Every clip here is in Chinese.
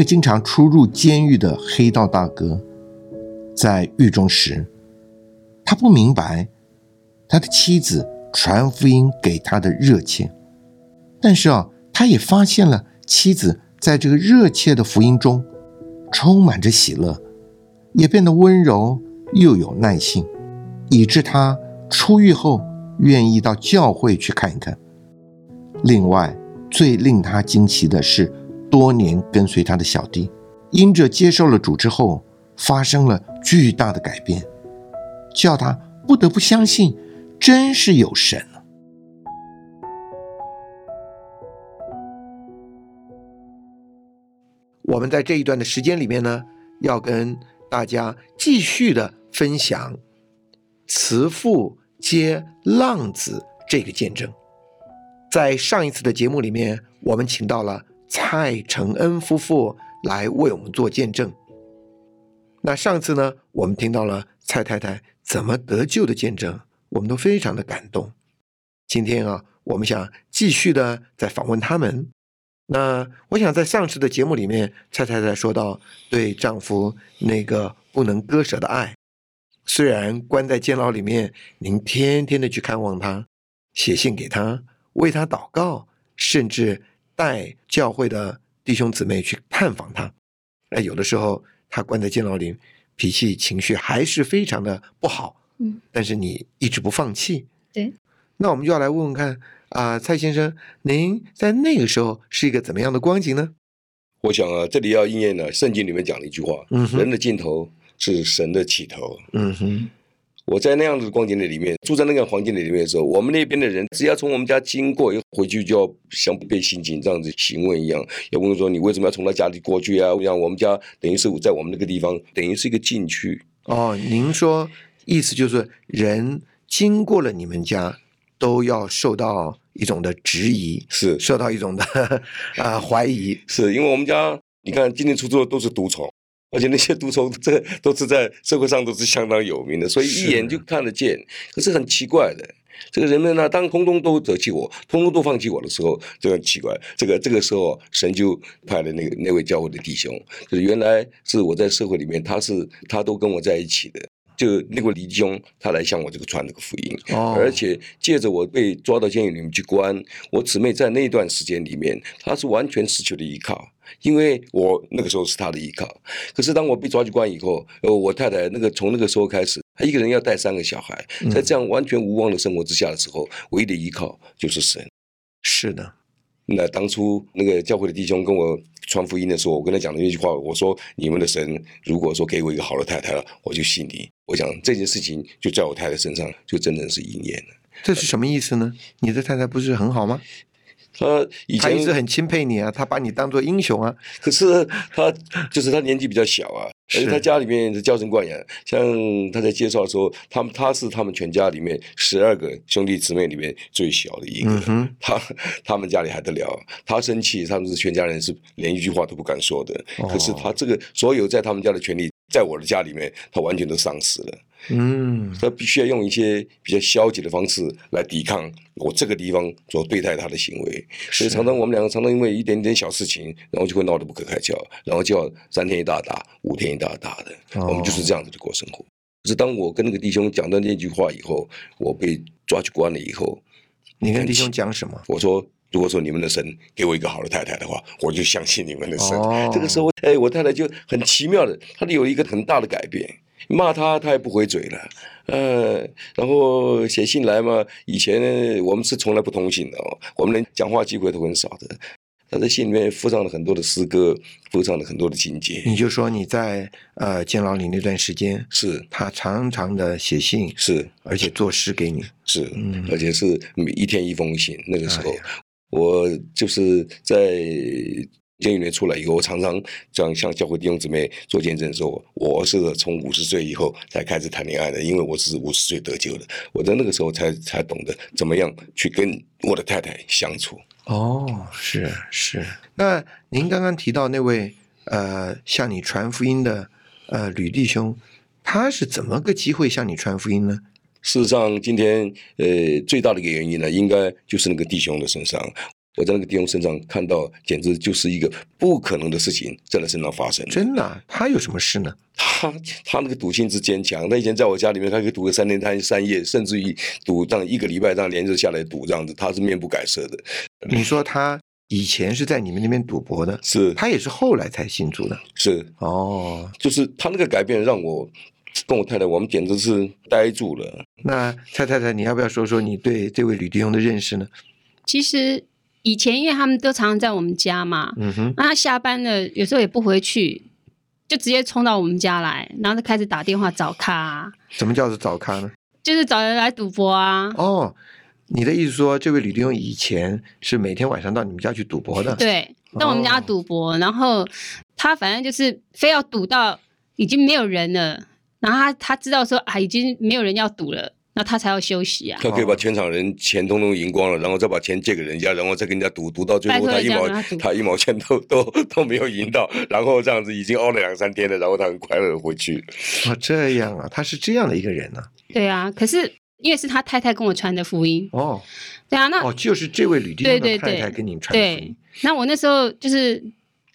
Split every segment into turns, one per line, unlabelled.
个经常出入监狱的黑道大哥，在狱中时，他不明白他的妻子传福音给他的热切，但是啊，他也发现了妻子在这个热切的福音中充满着喜乐，也变得温柔又有耐性，以致他出狱后愿意到教会去看一看。另外，最令他惊奇的是。多年跟随他的小弟，因着接受了主之后，发生了巨大的改变，叫他不得不相信，真是有神我们在这一段的时间里面呢，要跟大家继续的分享慈父接浪子这个见证。在上一次的节目里面，我们请到了。蔡承恩夫妇来为我们做见证。那上次呢，我们听到了蔡太太怎么得救的见证，我们都非常的感动。今天啊，我们想继续的再访问他们。那我想在上次的节目里面，蔡太太说到对丈夫那个不能割舍的爱，虽然关在监牢里面，您天天的去看望他，写信给他，为他祷告，甚至。带教会的弟兄姊妹去探访他，那，有的时候他关在监牢里，脾气情绪还是非常的不好，嗯，但是你一直不放弃，
对，
那我们就要来问问看啊，蔡先生，您在那个时候是一个怎么样的光景呢？
我想啊，这里要应验了圣经里面讲的一句话，嗯，人的尽头是神的起头，嗯哼。我在那样子的光景的里面，住在那个环境的里面的时候，我们那边的人只要从我们家经过，又回去就要像被刑警这样子询问一样，要问说你为什么要从他家里过去啊？像我们家等于是在我们那个地方，等于是一个禁区。
哦，您说意思就是人经过了你们家，都要受到一种的质疑，
是
受到一种的啊 怀疑，
是因为我们家你看进进出出的都是毒虫。而且那些毒虫，这都是在社会上都是相当有名的，所以一眼就看得见。可是很奇怪的，这个人们呢，当通通都舍弃我，通通都放弃我的时候，就很奇怪。这个这个时候，神就派了那个那位教会的弟兄，就是原来是我在社会里面，他是他都跟我在一起的。就那个李兄，他来向我这个传这个福音，而且借着我被抓到监狱里面去关，我姊妹在那段时间里面，她是完全失去了依靠，因为我那个时候是她的依靠。可是当我被抓去关以后，呃，我太太那个从那个时候开始，她一个人要带三个小孩，在这样完全无望的生活之下的时候，唯一的依靠就是神。
是的。
那当初那个教会的弟兄跟我传福音的时候，我跟他讲的那句话，我说：“你们的神如果说给我一个好的太太了，我就信你。”我想这件事情就在我太太身上就真的是应验了。
这是什么意思呢？你的太太不是很好吗？
他以前
一直很钦佩你啊，他把你当做英雄啊。
可是他就是他年纪比较小啊，而且他家里面是娇生惯养。像他在介绍说，他们他是他们全家里面十二个兄弟姊妹里面最小的一个。他他们家里还得了？他生气，他们是全家人是连一句话都不敢说的。可是他这个所有在他们家的权利。在我的家里面，他完全都丧失了。嗯，他必须要用一些比较消极的方式来抵抗我这个地方所对待他的行为。所以常常我们两个常常因为一点点小事情，然后就会闹得不可开交，然后就要三天一大打，五天一大打的。我们就是这样子的过生活。可是当我跟那个弟兄讲到那句话以后，我被抓去关了以后，
你跟弟兄讲什么？
我说。如果说你们的神给我一个好的太太的话，我就相信你们的神。这个时候，哎，我太太就很奇妙的，她有一个很大的改变。骂她，她也不回嘴了。呃，然后写信来嘛，以前我们是从来不通信的哦，我们连讲话机会都很少的。他在信里面附上了很多的诗歌，附上了很多的情节。
你就说你在呃监牢里那段时间，
是
他常常的写信，
是
而且作诗给你。
是，
嗯
而且是每一天一封信。那个时候我就是在监狱里面出来以后，我常常这样向教会弟兄姊妹做见证说，我是从五十岁以后才开始谈恋爱的，因为我是五十岁得救的。我在那个时候才才懂得怎么样去跟我的太太相处。
哦，是是。那您刚刚提到那位呃向你传福音的呃吕弟兄，他是怎么个机会向你传福音呢？
事实上，今天呃最大的一个原因呢，应该就是那个弟兄的身上。我在那个弟兄身上看到，简直就是一个不可能的事情在他身上发生。
真的啊、他有什么事呢？
他他那个赌性之坚强，他以前在我家里面，他可以赌个三天三三夜，甚至于赌这样一个礼拜这样连着下来赌这样子，他是面不改色的。
你说他以前是在你们那边赌博的，
是
他也是后来才信主的。
是，
哦，
就是他那个改变让我跟我太太，我们简直是呆住了。
那蔡太太，你要不要说说你对这位吕弟兄的认识呢？
其实以前因为他们都常常在我们家嘛，
嗯哼，
那他下班了有时候也不回去，就直接冲到我们家来，然后就开始打电话找咖啊、
什么叫做找咖呢？
就是找人来赌博啊。
哦，你的意思说，这位吕弟兄以前是每天晚上到你们家去赌博的？，
对，到我们家
哦
赌博，然后他反正就是非要赌到已经没有人了，然后他他知道说啊已经没有人要赌了，那他才要休息啊。
他可以把全场人钱通通赢光了，然后再把钱借给人家，然后再跟人家赌，赌到最后他一毛
他
一毛钱都都都没有赢到，然后这样子已经熬了两三天了，然后他很快乐地回去。
啊，这样啊，他是这样的一个人呢、
对啊，可是因为是他太太跟我传的福音，
哦
对啊，那
哦，就是这位吕弟兄
对对对
的太太跟您传福
对
音。，
那我那时候就是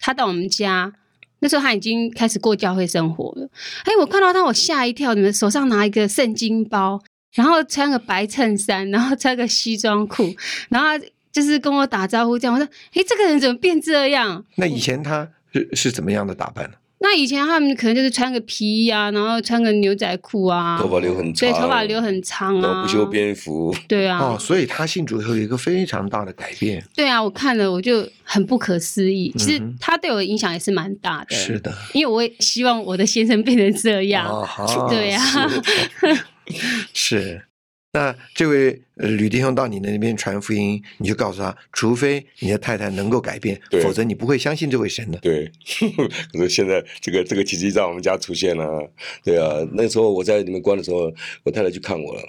他到我们家，那时候他已经开始过教会生活了。哎，我看到他，我吓一跳，你们手上拿一个圣经包，然后穿个白衬衫，然后穿个西装裤，然后就是跟我打招呼这样。我说，哎，这个人怎么变这样？
那以前他是是怎么样的打扮呢？
那以前他们可能就是穿个皮衣啊，然后穿个牛仔裤啊，
头发留很长，
对，头发留很长啊，
然后不修边幅，
对啊，
哦，所以他信主以后有一个非常大的改变。
对啊，我看了我就很不可思议。其实他对我的影响也是蛮大的。
是的，
因为我也希望我的先生变成这样。
哦好
对呀
是。那这位呃吕弟兄到你那边传福音，你就告诉他，除非你的太太能够改变，否则你不会相信这位神的。
对，可是现在这个这个奇迹在我们家出现了、对啊，那时候我在里面关的时候，我太太去看我了，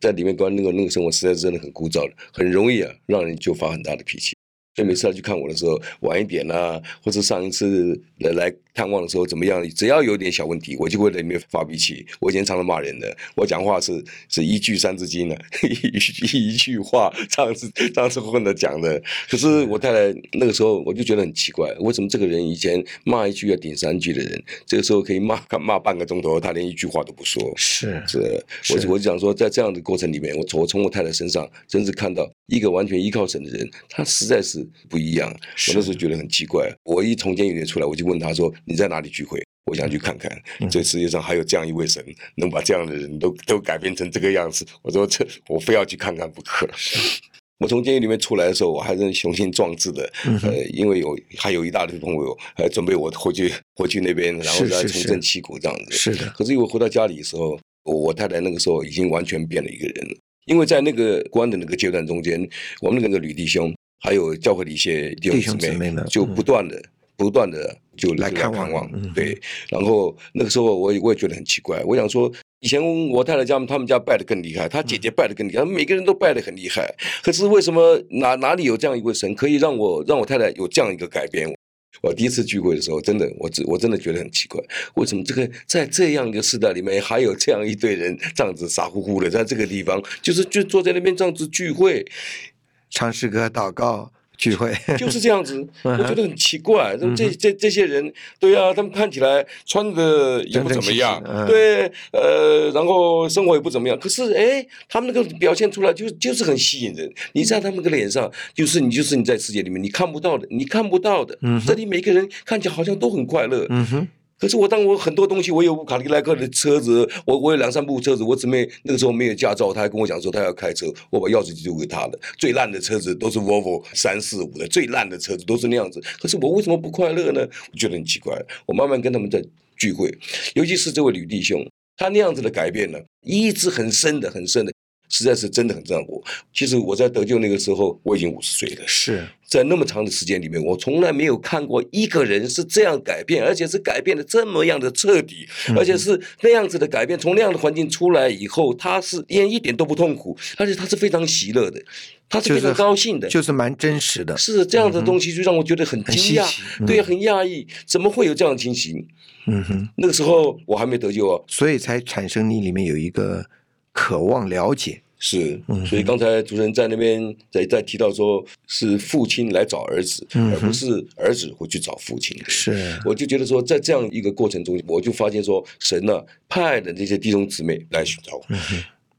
在里面关那个那个生活实在是真的很枯燥的，很容易啊让人就发很大的脾气。所以每次他去看我的时候，晚一点啊，或者上一次来来探望的时候怎么样，只要有点小问题，我就会在里面发脾气。我以前常常骂人的，我讲话是是一句三字经的，一 句一句话这样子这样子混着讲的。可是我太太那个时候我就觉得很奇怪，为什么这个人以前骂一句要顶三句的人，这个时候可以骂骂半个钟头，他连一句话都不说。
是
是，我
是
我就想说，在这样的过程里面，我从我从我太太身上，真是看到一个完全依靠神的人，他实在是不一样。我那时候觉得很奇怪，我一从监狱里出来，我就问他说：“你在哪里聚会？我想去看看。
嗯
这世界上还有这样一位神，能把这样的人都都改变成这个样子。我说这我非要去看看不可。我从监狱里面出来的时候，我还是雄心壮志的，
嗯
呃，因为有还有一大堆朋友还准备我回去 回去那边，然后再重振旗鼓这样子。
是的，
可是因为回到家里的时候，我我太太那个时候已经完全变了一个人了。因为在那个关的那个阶段中间，我们那个女弟兄还有教会的一些弟
弟兄妹们
就
嗯
不断的、不断的就
来看望
看望，
嗯
对。然后那个时候我也我也觉得很奇怪，我想说。以前我太太家他们家拜的更厉害，她姐姐拜的更厉害，每个人都拜的很厉害。可是为什么哪哪里有这样一位神，可以让我让我太太有这样一个改变？我第一次聚会的时候，真的，我真我真的觉得很奇怪，为什么这个在这样一个时代里面，还有这样一堆人这样子傻乎乎的在这个地方，就是就坐在那边这样子聚会，
唱诗歌、祷告、聚会，
就是这样子，我觉得很奇怪。
嗯
这这这些人，对啊，他们看起来穿的也不怎么样对，呃，然后生活也不怎么样。可是，哎，他们那个表现出来就就是很吸引人。你在他们的脸上，就是你就是你在世界里面你看不到的，你看不到的
嗯。
这里每个人看起来好像都很快乐，
嗯哼，
可是我当我很多东西，我有卡迪拉克的车子，我我有两三部车子，我姊妹那个时候没有驾照，她还跟我讲说她要开车，我把钥匙就丢给她了。最烂的车子都是 Volvo 三四五的，最烂的车子都是那样子。可是我为什么不快乐呢？我觉得很奇怪。我慢慢跟他们在聚会，尤其是这位吕弟兄，他那样子的改变呢，一直很深的、很深的，实在是真的很让我。其实我在得救那个时候，我已经五十岁了。
是
在那么长的时间里面，我从来没有看过一个人是这样改变，而且是改变的这么样的彻底，而且是那样子的改变。从那样的环境出来以后，他是连一点都不痛苦，而且他是非常喜乐的，他是非常高兴的。
就是蛮真实的。
是这样的东西，就让我觉得很惊讶，对，很讶异，怎么会有这样的情形？
嗯哼，
那个时候我还没得救啊，
所以才产生你里面有一个渴望了解。
是，所以刚才主持人在那边在在提到说，是父亲来找儿子，而不是儿子会去找父亲。
是，
我就觉得说，在这样一个过程中，我就发现说，神呢派的这些弟兄姊妹来寻找我。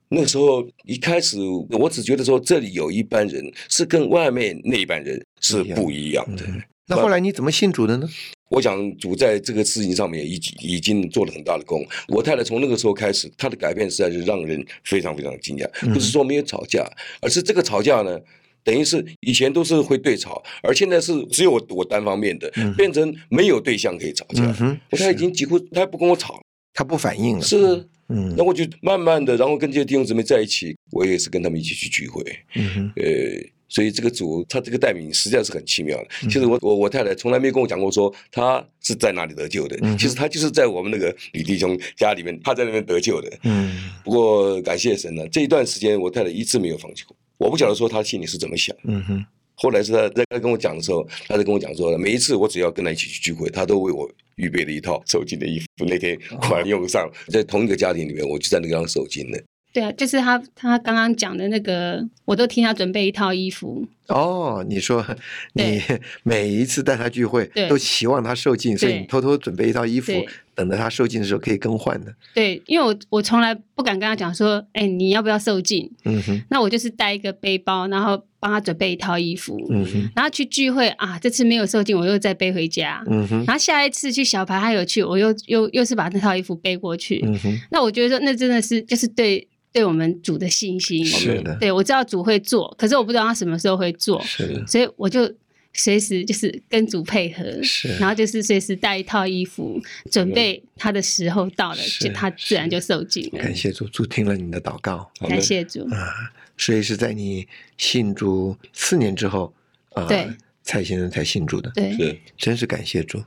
那个时候一开始，我只觉得说，这里有一班人是跟外面那一班人是不一样的。
那后来你怎么信主的呢？
我想主在这个事情上面已经已经做了很大的功。我太太从那个时候开始，她的改变实在是让人非常非常惊讶。不是说没有吵架，而是这个吵架呢，等于是以前都是会对吵，而现在是只有我我单方面的，变成没有对象可以吵架。我太太已经几乎她不跟我吵，
她不反应了。
是，嗯，那我就慢慢的，然后跟这些弟兄姊妹在一起，我也是跟他们一起去聚会。嗯哼，呃。所以这个主他这个代名实际上是很奇妙的。其实我我我太太从来没跟我讲过说他是在哪里得救的。其实他就是在我们那个李弟兄家里面，他在那边得救的。嗯。不过感谢神呢，这一段时间我太太一次没有放弃过。我不晓得说他心里是怎么想。嗯哼。后来是他在跟我讲的时候，他在跟我讲说，每一次我只要跟他一起去聚会，他都为我预备了一套手巾的衣服。那天果然用上，在同一个家庭里面，我就在那个地方受精了。
对啊，就是他他刚刚讲的那个，我都替他准备一套衣服。
哦，你说 你 每一次带他聚会，都期望他受尽，所以你偷偷准备一套衣服，等着他受尽的时候可以更换的。
对，因为我我从来不敢跟他讲说，哎，你要不要受尽？嗯哼，那我就是带一个背包，然后帮他准备一套衣服。嗯哼，然后去聚会啊，这次没有受尽，我又再背回家。嗯哼，然后下一次去小排他有去，我又又又是把那套衣服背过去。嗯哼，那我觉得说，那真的是就是对。对我们主的信心
是的，
对我知道主会做，可是我不知道他什么时候会做，
是
所以我就随时就是跟主配合，
是，
然后就是随时带一套衣服，准备他的时候到了，就他自然就受尽了。
感谢主，主听了你的祷告，
感谢主
啊！所以是在你信主四年之后啊，
对，
蔡先生才信主的，
对，
是，
真是感谢主。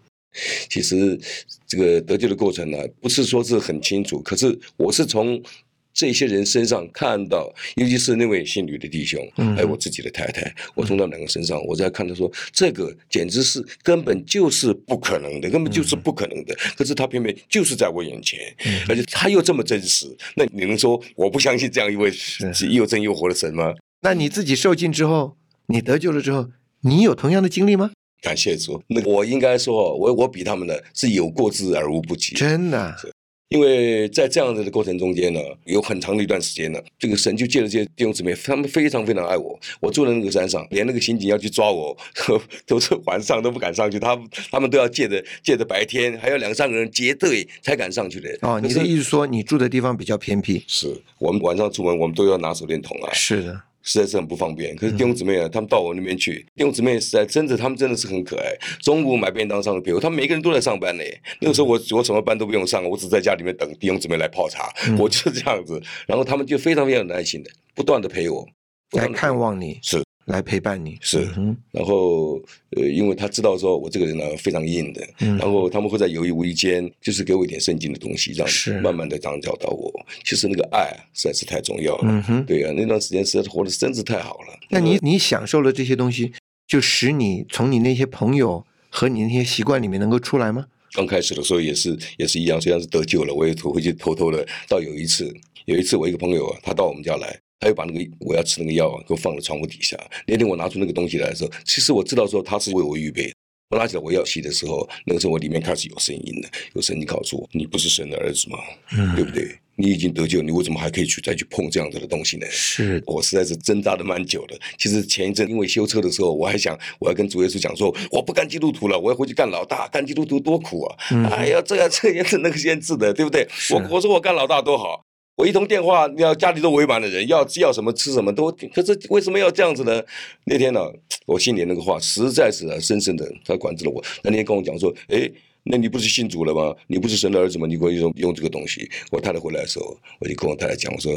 其实这个得救的过程呢，不是说是很清楚，可是我是从。这些人身上看到，尤其是那位姓吕的弟兄，还有我自己的太太，我从他两个身上，我在看他说，这个简直是根本就是不可能的，根本就是不可能的。可是他偏偏就是在我眼前，而且他又这么真实，那你能说我不相信这样一位是又真又活的神吗？
那你自己受尽之后，你得救了之后，你有同样的经历吗？
感谢主，那我应该说，我我比他们呢是有过之而无不及，
真的。
因为在这样子的过程中间呢，有很长的一段时间呢，这个神就借着这些弟兄姊妹，他们非常非常爱我。我住在那个山上，连那个刑警要去抓我，都是晚上都不敢上去，他他们都要借着借着白天，还有两三个人结队才敢上去的。
哦，你的意思说你住的地方比较偏僻？
是我们晚上出门，我们都要拿手电筒啊。
是的。
实在是很不方便，可是弟兄姊妹啊，他们到我那边去，弟兄姊妹实在真的，他们真的是很可爱。中午买便当上的给我，他们每个人都在上班呢。那个时候我我什么班都不用上，我只在家里面等弟兄姊妹来泡茶，我就是这样子。然后他们就非常非常耐心的，不断的陪我，
来看望你，
是。
来陪伴你
是，然后呃，因为他知道说我这个人呢非常硬的，然后他们会在有意无意间就是给我一点圣经的东西，这样慢慢的这样教导我。其实那个爱实在是太重要了，嗯对啊，那段时间实在是活的真是太好了。
那你你享受了这些东西，就使你从你那些朋友和你那些习惯里面能够出来吗？
刚开始的时候也是也是一样，虽然是得救了，我也回去偷偷的。到有一次，有一次我一个朋友啊，他到我们家来。他又把那个我要吃那个药啊，给我放在窗户底下。那天我拿出那个东西来的时候，其实我知道说他是为我预备。我拿起来我要吸的时候，那个时候我里面开始有声音了，有声音告诉我：“你不是神的儿子吗？对不对？你已经得救，你为什么还可以去再去碰这样子的东西呢？
是
我实在是挣扎的蛮久的。其实前一阵因为修车的时候，我还想我要跟主耶稣讲说，我不干基督徒了，我要回去干老大，干基督徒多苦啊！
嗯
哎呀，这样这个限制那个限制的，对不对？我我说我干老大多好。我一通电话，要家里都围满了人，要要什么吃什么都，可是为什么要这样子呢？那天呢、我心里那个话实在是深深的，他管制了我。那天跟我讲说，哎，那你不是信主了吗？你不是神的儿子吗？你可以用用这个东西。我太太回来的时候，我就跟我太太讲，我说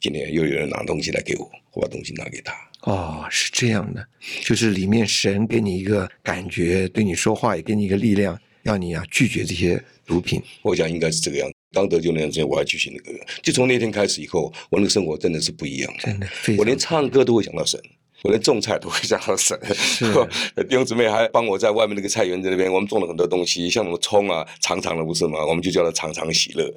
今天又有人拿东西来给我，我把东西拿给他。
哦，是这样的，就是里面神给你一个感觉，对你说话也给你一个力量，让你啊拒绝这些毒品。
我想应该是这个样子。刚得救那段时间，我还继续那个，就从那天开始以后，我那个生活真的是不一样。
真的
我连唱歌都会想到神，我连种菜都会想到神。弟兄姊妹还帮我在外面那个菜园子那边，我们种了很多东西，像什么葱啊，长长的不是吗？我们就叫它长长喜乐。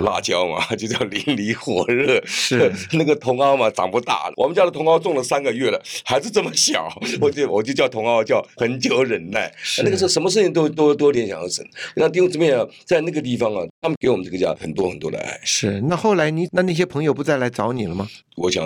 辣椒嘛，就叫淋漓火热。
是
那个茼蒿嘛，长不大。我们家的茼蒿种了三个月了，还是这么小，我就我就叫茼蒿叫很久忍耐。
是
那个时候什么事情都都都联想到神。那弟兄姊妹啊，在那个地方啊，他们给我们这个家很多很多的爱。
是。那后来你那那些朋友不再来找你了吗？
我想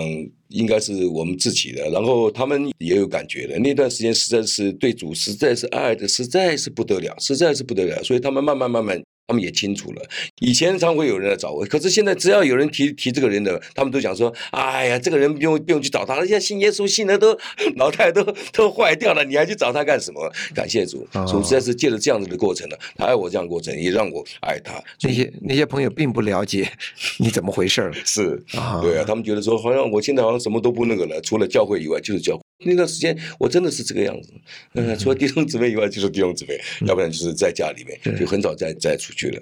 应该是我们自己的，然后他们也有感觉的。那段时间实在是对主实在是爱的，实在是不得了，实在是不得了。所以他们慢慢慢慢，他们也清楚了。以前常会有人来找我，可是现在只要有人提提这个人的，他们都讲说：“哎呀，这个人不用不用去找他了，现在信耶稣信的都 脑袋都都坏掉了，你还去找他干什么？”感谢主，
哦
主实在是借着这样子的过程呢，他爱我这样的过程，也让我爱他。
那些那些朋友并不了解 你怎么回事儿
是
啊
对啊，他们觉得说，好像我现在好像什么都不那个了，除了教会以外就是教会。那段时间我真的是这个样子，嗯，除了弟兄姊妹以外就是弟兄姊妹，要不然就是在家里面，就很少再再出去了。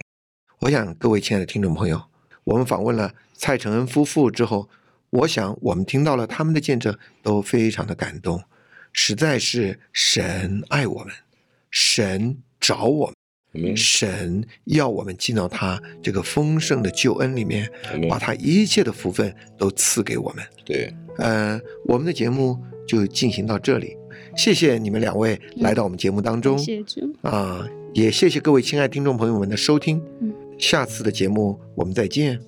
我想各位亲爱的听众朋友，我们访问了蔡承恩夫妇之后，我想我们听到了他们的见证，都非常的感动，实在是神爱我们，神找我们。
嗯，
神要我们进到他这个丰盛的救恩里面，
嗯
把他一切的福分都赐给我们。
对，
呃，我们的节目就进行到这里，谢谢你们两位来到我们节目当中
谢谢主，
啊、也谢谢各位亲爱听众朋友们的收听。
嗯
下次的节目我们再见。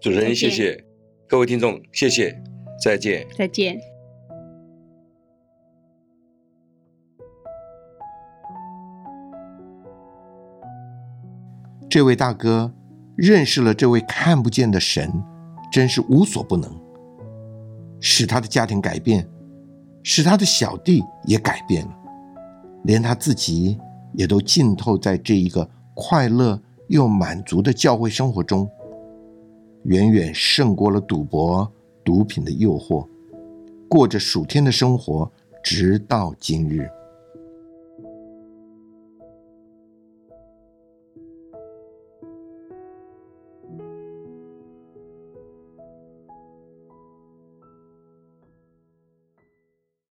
主持人谢谢各位听众，谢谢，再见。
再见。
这位大哥认识了这位看不见的神，真是无所不能，使他的家庭改变，使他的小弟也改变了，连他自己也都浸透在这一个快乐又满足的教会生活中，远远胜过了赌博、毒品的诱惑，过着属天的生活，直到今日。